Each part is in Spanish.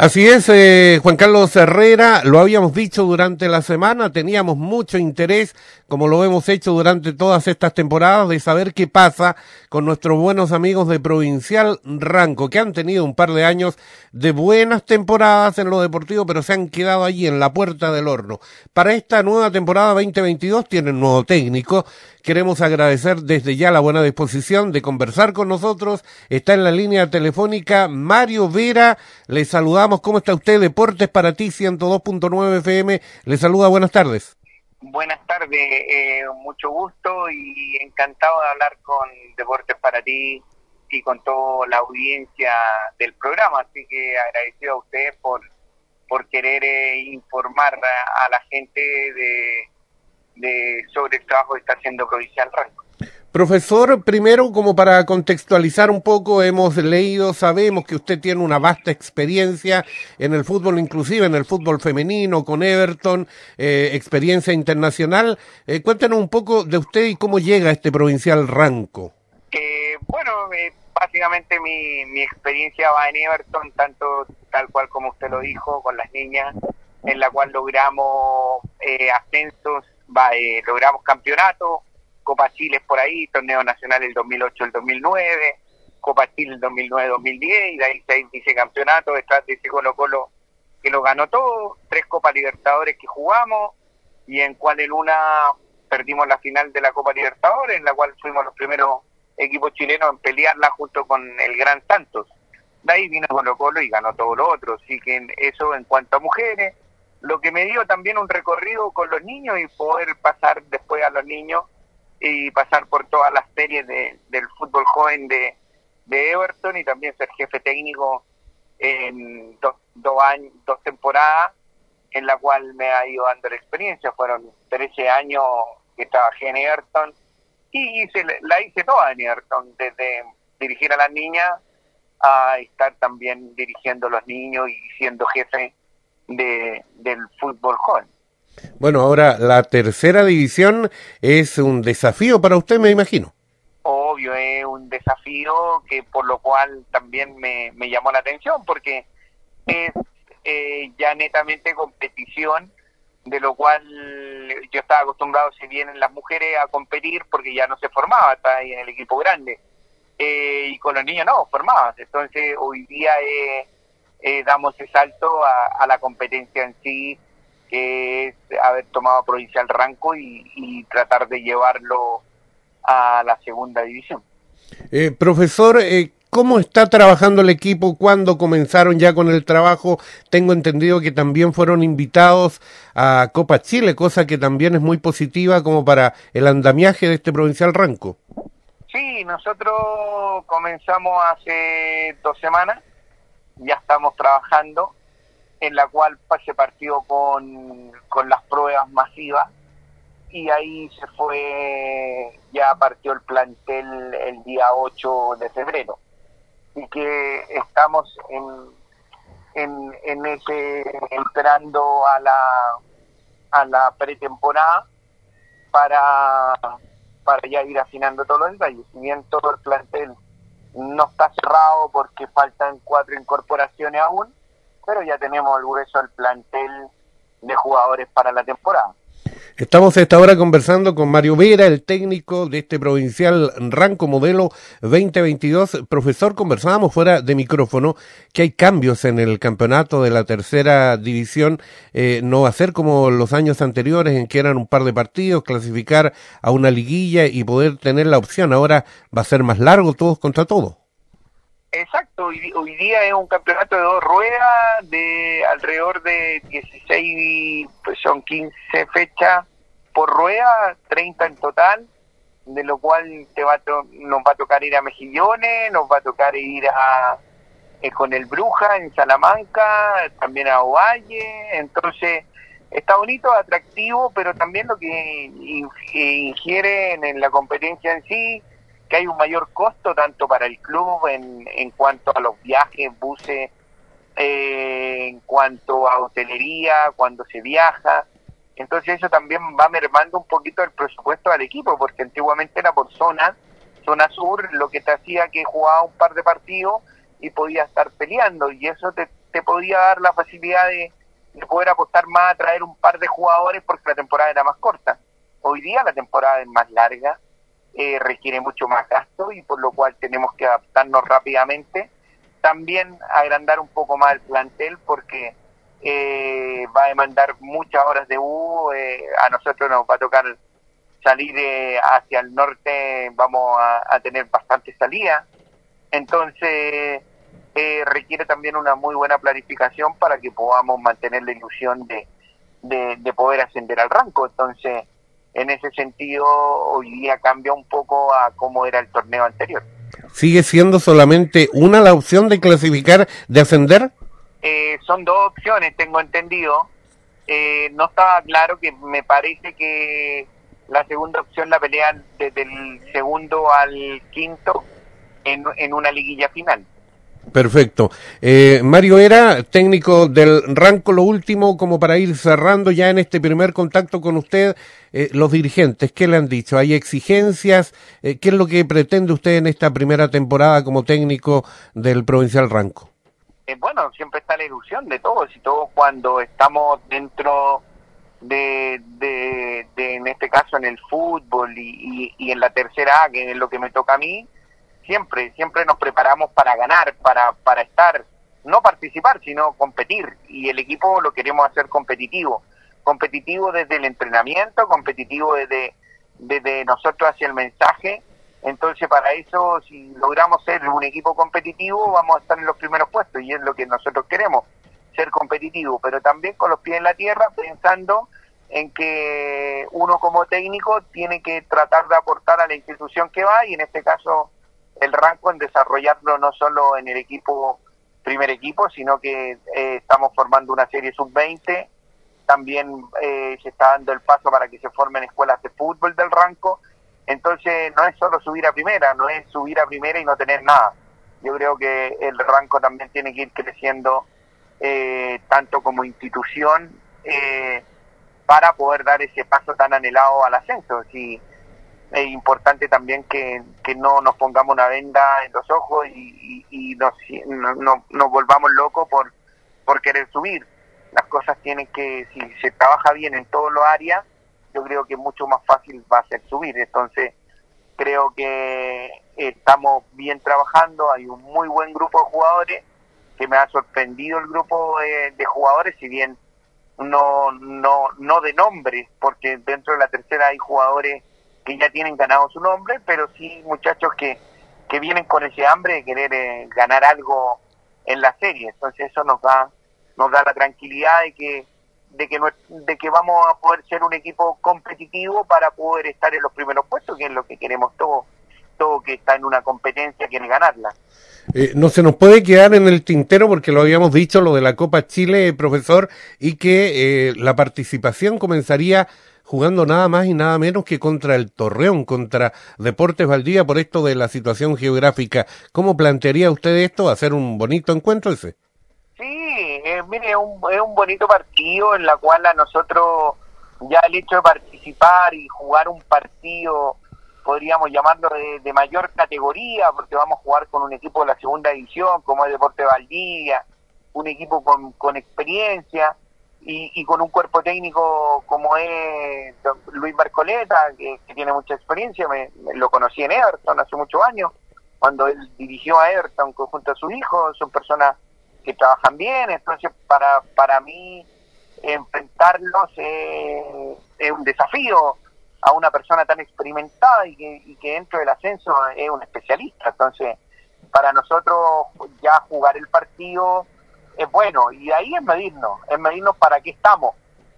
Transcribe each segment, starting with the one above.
Así es, eh, Juan Carlos Herrera, lo habíamos dicho durante la semana, teníamos mucho interés, como lo hemos hecho durante todas estas temporadas, de saber qué pasa con nuestros buenos amigos de Provincial Ranco, que han tenido un par de años de buenas temporadas en lo deportivo, pero se han quedado allí en la puerta del horno. Para esta nueva temporada 2022 tienen nuevo técnico. Queremos agradecer desde ya la buena disposición de conversar con nosotros. Está en la línea telefónica Mario Vera. Le saludamos. ¿Cómo está usted? Deportes para ti, 102.9 FM. Le saluda. Buenas tardes. Buenas tardes. Eh, mucho gusto y encantado de hablar con Deportes para ti y con toda la audiencia del programa. Así que agradecido a ustedes por, por querer eh, informar a, la gente de de, sobre el trabajo que está haciendo Provincial Ranco. Profesor, primero como para contextualizar un poco, hemos leído, sabemos que usted tiene una vasta experiencia en el fútbol, inclusive en el fútbol femenino, con Everton, eh, experiencia internacional. Eh, cuéntenos un poco de usted y cómo llega a este provincial Ranco. Eh, bueno, eh, básicamente mi, mi experiencia va en Everton, tanto tal cual como usted lo dijo, con las niñas, en la cual logramos eh, ascensos va, eh, logramos campeonato, Copa Chile por ahí, torneo nacional el 2008, el 2009, Copa Chile el 2009-2010, y de ahí seis vicecampeonatos, detrás de ese Colo Colo que lo ganó todo, tres Copa Libertadores que jugamos, y en cual en una perdimos la final de la Copa Libertadores, en la cual fuimos los primeros equipos chilenos en pelearla junto con el Gran Santos. De ahí vino Colo Colo y ganó todo lo otro, así que eso en cuanto a mujeres, lo que me dio también un recorrido con los niños y poder pasar después a los niños y pasar por todas las series de, del fútbol joven de, de Everton y también ser jefe técnico en dos, dos años, dos temporadas en la cual me ha ido dando la experiencia. Fueron 13 años que trabajé en Everton y hice, la hice toda en Everton, desde dirigir a las niñas a estar también dirigiendo a los niños y siendo jefe de, del fútbol joven. Bueno, ahora la tercera división es un desafío para usted, me imagino. Obvio, es un desafío que por lo cual también me, me llamó la atención porque es eh, ya netamente competición, de lo cual yo estaba acostumbrado, si bien en las mujeres, a competir porque ya no se formaba, está ahí en el equipo grande. Eh, y con los niños no, formabas. Entonces hoy día... Eh, eh, damos ese salto a, a, la competencia en sí, que es haber tomado Provincial Ranco y, y tratar de llevarlo a la segunda división. Eh, profesor, eh, ¿cómo está trabajando el equipo? ¿Cuándo comenzaron ya con el trabajo? Tengo entendido que también fueron invitados a Copa Chile, cosa que también es muy positiva como para el andamiaje de este Provincial Ranco. Sí, nosotros comenzamos hace dos semanas ya estamos trabajando, en la cual se partió con, con las pruebas masivas y ahí se fue, ya partió el plantel el día 8 de febrero. Y que estamos en, en, en ese, entrando a la, a la pretemporada para, para ya ir afinando todos los detalles. Si bien todo el plantel no está cerrado porque faltan cuatro incorporaciones aún, pero ya tenemos el grueso del plantel de jugadores para la temporada. Estamos a esta hora conversando con Mario Vera, el técnico de este provincial Ranco Modelo 2022. Profesor, conversábamos fuera de micrófono que hay cambios en el campeonato de la tercera división. Eh, no va a ser como los años anteriores en que eran un par de partidos, clasificar a una liguilla y poder tener la opción. Ahora va a ser más largo todos contra todos. Exacto, hoy, día es un campeonato de dos ruedas de alrededor de 16, pues son 15 fechas por rueda, 30 en total, de lo cual te va nos va a tocar ir a Mejillones, nos va a tocar ir a eh, con el Bruja en Salamanca, también a Ovalle, entonces está bonito, atractivo, pero también lo que ingiere en, en la competencia en sí, que hay un mayor costo tanto para el club en, en cuanto a los viajes, buses, eh, en cuanto a hotelería, cuando se viaja. Entonces eso también va mermando un poquito el presupuesto al equipo, porque antiguamente era por zona, zona sur, lo que te hacía que jugaba un par de partidos y podía estar peleando, y eso te, te podía dar la facilidad de, poder apostar más a traer un par de jugadores porque la temporada era más corta. Hoy día la temporada es más larga, eh, requiere mucho más gasto y por lo cual tenemos que adaptarnos rápidamente. También agrandar un poco más el plantel porque eh, va a demandar muchas horas de U, eh, a nosotros nos va a tocar salir hacia el norte, vamos a, tener bastante salida, entonces eh, requiere también una muy buena planificación para que podamos mantener la ilusión de, de, poder ascender al rango, entonces en ese sentido hoy día cambia un poco a cómo era el torneo anterior. ¿Sigue siendo solamente una la opción de clasificar, de ascender? Eh, son dos opciones, tengo entendido. Eh, no estaba claro que me parece que la segunda opción la pelean desde el segundo al quinto en, en una liguilla final. Perfecto. Eh, Mario Era, técnico del Ranco, lo último, como para ir cerrando ya en este primer contacto con usted, los dirigentes, ¿qué le han dicho? ¿Hay exigencias? ¿Qué es lo que pretende usted en esta primera temporada como técnico del Provincial Ranco? Eh, bueno, siempre está la ilusión de todos y todos cuando estamos dentro de, de, en este caso en el fútbol y, y, en la tercera A, que es lo que me toca a mí, siempre, siempre nos preparamos para ganar, para, para estar, no participar, sino competir. Y el equipo lo queremos hacer competitivo, competitivo desde el entrenamiento, competitivo desde, desde nosotros hacia el mensaje. Entonces, para eso, si logramos ser un equipo competitivo, vamos a estar en los primeros puestos y es lo que nosotros queremos, ser competitivo, pero también con los pies en la tierra, pensando en que uno como técnico tiene que tratar de aportar a la institución que va y en este caso el rango en desarrollarlo no solo en el equipo primer equipo, sino que eh, estamos formando una serie sub-20, también eh, se está dando el paso para que se formen escuelas de fútbol del ranco entonces no es solo subir a primera, no es subir a primera y no tener nada. Yo creo que el ranco también tiene que ir creciendo eh, tanto como institución eh, para poder dar ese paso tan anhelado al ascenso. Sí, es importante también que, no nos pongamos una venda en los ojos y, nos, no, nos volvamos locos por, por querer subir. Las cosas tienen que, si se trabaja bien en todas las áreas, yo creo que mucho más fácil va a ser subir. Entonces, creo que estamos bien trabajando, hay un muy buen grupo de jugadores, que me ha sorprendido el grupo de, jugadores, si bien no, no, no de nombre, porque dentro de la tercera hay jugadores que ya tienen ganado su nombre, pero sí muchachos que, que vienen con ese hambre de querer eh, ganar algo en la serie. Entonces eso nos da, nos da la tranquilidad de que de que, de que vamos a poder ser un equipo competitivo para poder estar en los primeros puestos, que es lo que queremos todos, todo que está en una competencia quiere ganarla. Eh, no se nos puede quedar en el tintero porque lo habíamos dicho, lo de la Copa Chile, profesor, y que eh, la participación comenzaría jugando nada más y nada menos que contra el Torreón, contra Deportes Valdía, por esto de la situación geográfica. ¿Cómo plantearía usted esto? ¿Hacer un bonito encuentro ese? Sí, eh, mire, es un, es un bonito partido en la cual a nosotros ya el hecho de participar y jugar un partido, podríamos llamarlo de, mayor categoría, porque vamos a jugar con un equipo de la segunda división, como es Deporte Valdivia, un equipo con, con experiencia y, y, con un cuerpo técnico como es Luis Barcoleta, que, tiene mucha experiencia, me, lo conocí en Everton hace muchos años, cuando él dirigió a Everton junto a su hijo, son personas que trabajan bien, entonces para, para mí enfrentarlos es un desafío a una persona tan experimentada y que, y que dentro del ascenso es un especialista, entonces para nosotros ya jugar el partido es bueno y ahí es medirnos, es medirnos para qué estamos,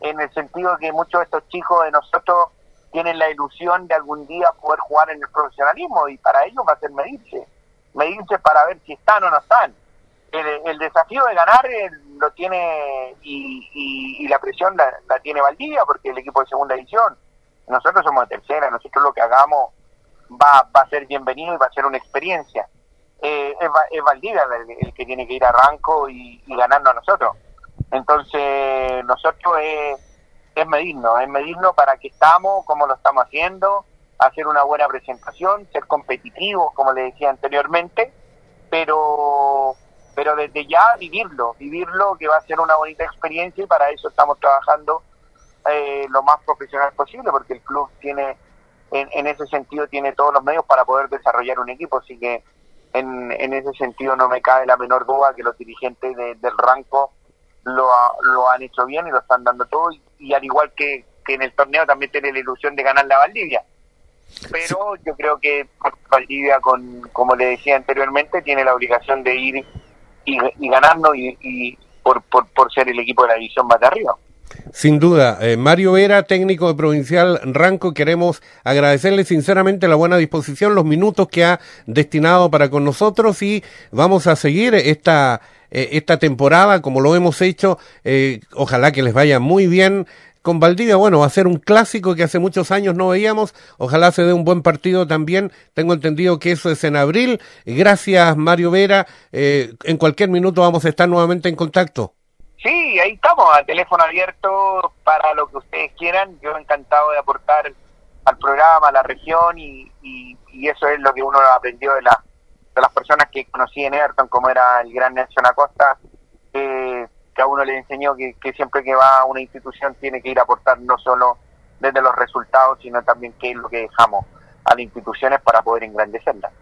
en el sentido de que muchos de estos chicos de nosotros tienen la ilusión de algún día poder jugar en el profesionalismo y para ellos va a ser medirse, medirse para ver si están o no están el, desafío de ganar eh, lo tiene y, la presión la, tiene Valdivia porque el equipo de segunda división. Nosotros somos de tercera, nosotros lo que hagamos va, va a ser bienvenido y va a ser una experiencia. Eh, es, Valdivia el, que tiene que ir a Ranco y, ganarnos a nosotros. Entonces, nosotros es, es medirnos, es medirnos para qué estamos, cómo lo estamos haciendo, hacer una buena presentación, ser competitivos, como le decía anteriormente, pero pero desde ya vivirlo, vivirlo que va a ser una bonita experiencia y para eso estamos trabajando eh, lo más profesional posible porque el club tiene en, ese sentido tiene todos los medios para poder desarrollar un equipo, así que en, en ese sentido no me cabe la menor duda que los dirigentes del Ranco lo, lo han hecho bien y lo están dando todo y, al igual que, que en el torneo también tiene la ilusión de ganar la Valdivia pero yo creo que Valdivia, con, como le decía anteriormente, tiene la obligación de ir y, y ganarnos y, por, por, por, ser el equipo de la división más de arriba. Sin duda, eh, Mario Vera, técnico de Provincial Ranco, queremos agradecerle sinceramente la buena disposición, los minutos que ha destinado para con nosotros y vamos a seguir esta eh, esta temporada como lo hemos hecho. Eh, ojalá que les vaya muy bien con Valdivia, bueno, va a ser un clásico que hace muchos años no veíamos. Ojalá se dé un buen partido también. Tengo entendido que eso es en abril. Gracias, Mario Vera. Eh, en cualquier minuto vamos a estar nuevamente en contacto. Sí, ahí estamos, a teléfono abierto para lo que ustedes quieran. Yo encantado de aportar al programa, a la región y, eso es lo que uno aprendió de, la, de las personas que conocí en Everton, como era el gran Nelson Acosta. Eh, que a uno le enseñó que, que siempre que va a una institución tiene que ir a aportar no solo desde los resultados, sino también qué es lo que dejamos a las instituciones para poder engrandecerlas.